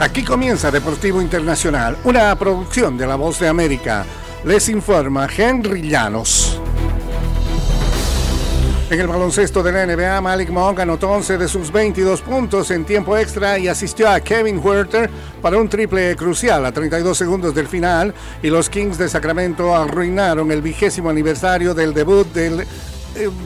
Aquí comienza Deportivo Internacional, una producción de La Voz de América. Les informa Henry Llanos. En el baloncesto de la NBA, Malik Monk anotó 11 de sus 22 puntos en tiempo extra y asistió a Kevin Huerter para un triple crucial a 32 segundos del final y los Kings de Sacramento arruinaron el vigésimo aniversario del debut del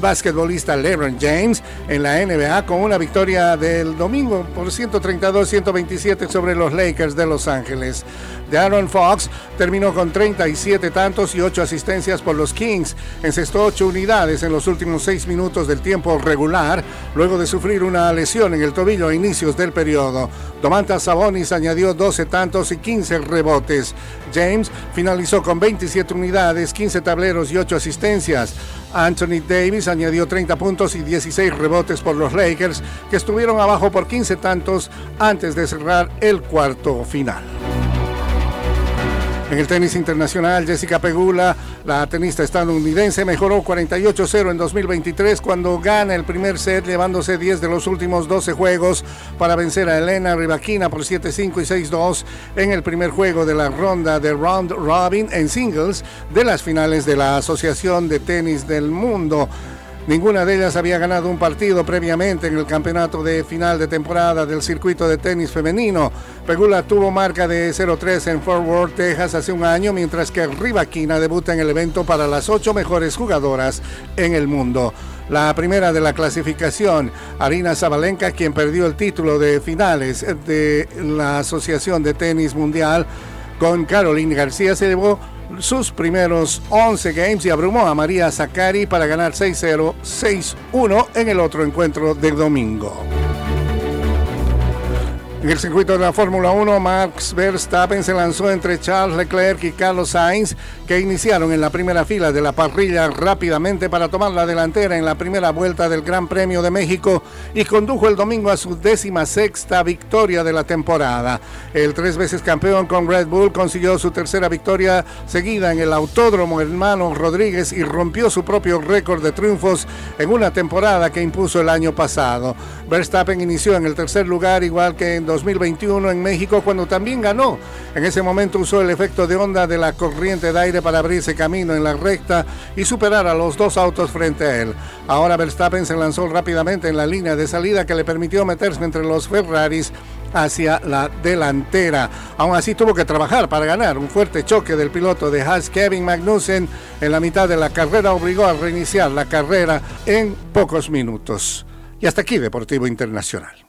basquetbolista LeBron James en la NBA con una victoria del domingo por 132-127 sobre los Lakers de Los Ángeles. De Aaron Fox terminó con 37 tantos y 8 asistencias por los Kings. Encestó 8 unidades en los últimos 6 minutos del tiempo regular, luego de sufrir una lesión en el tobillo a inicios del periodo. Domantas Sabonis añadió 12 tantos y 15 rebotes. James finalizó con 27 unidades, 15 tableros y 8 asistencias. Anthony Davis añadió 30 puntos y 16 rebotes por los Lakers, que estuvieron abajo por 15 tantos antes de cerrar el cuarto final. En el tenis internacional, Jessica Pegula, la tenista estadounidense, mejoró 48-0 en 2023 cuando gana el primer set, llevándose 10 de los últimos 12 juegos para vencer a Elena Rybakina por 7-5 y 6-2 en el primer juego de la ronda de Round Robin en singles de las finales de la Asociación de Tenis del Mundo. Ninguna de ellas había ganado un partido previamente en el campeonato de final de temporada del circuito de tenis femenino. Pegula tuvo marca de 0-3 en Fort Worth, Texas hace un año, mientras que Rivaquina debuta en el evento para las ocho mejores jugadoras en el mundo. La primera de la clasificación, Arina Zabalenka, quien perdió el título de finales de la Asociación de Tenis Mundial con Caroline García, se llevó sus primeros 11 games y abrumó a María Zacari para ganar 6-0, 6-1 en el otro encuentro del domingo. En el circuito de la Fórmula 1, Max Verstappen se lanzó entre Charles Leclerc y Carlos Sainz, que iniciaron en la primera fila de la parrilla rápidamente para tomar la delantera en la primera vuelta del Gran Premio de México y condujo el domingo a su décima sexta victoria de la temporada. El tres veces campeón con Red Bull consiguió su tercera victoria seguida en el Autódromo Hermano Rodríguez y rompió su propio récord de triunfos en una temporada que impuso el año pasado. Verstappen inició en el tercer lugar igual que en 2021 en México cuando también ganó. En ese momento usó el efecto de onda de la corriente de aire para abrirse camino en la recta y superar a los dos autos frente a él. Ahora Verstappen se lanzó rápidamente en la línea de salida que le permitió meterse entre los Ferraris hacia la delantera. Aún así tuvo que trabajar para ganar. Un fuerte choque del piloto de Haas Kevin Magnussen en la mitad de la carrera obligó a reiniciar la carrera en pocos minutos. Y hasta aquí Deportivo Internacional.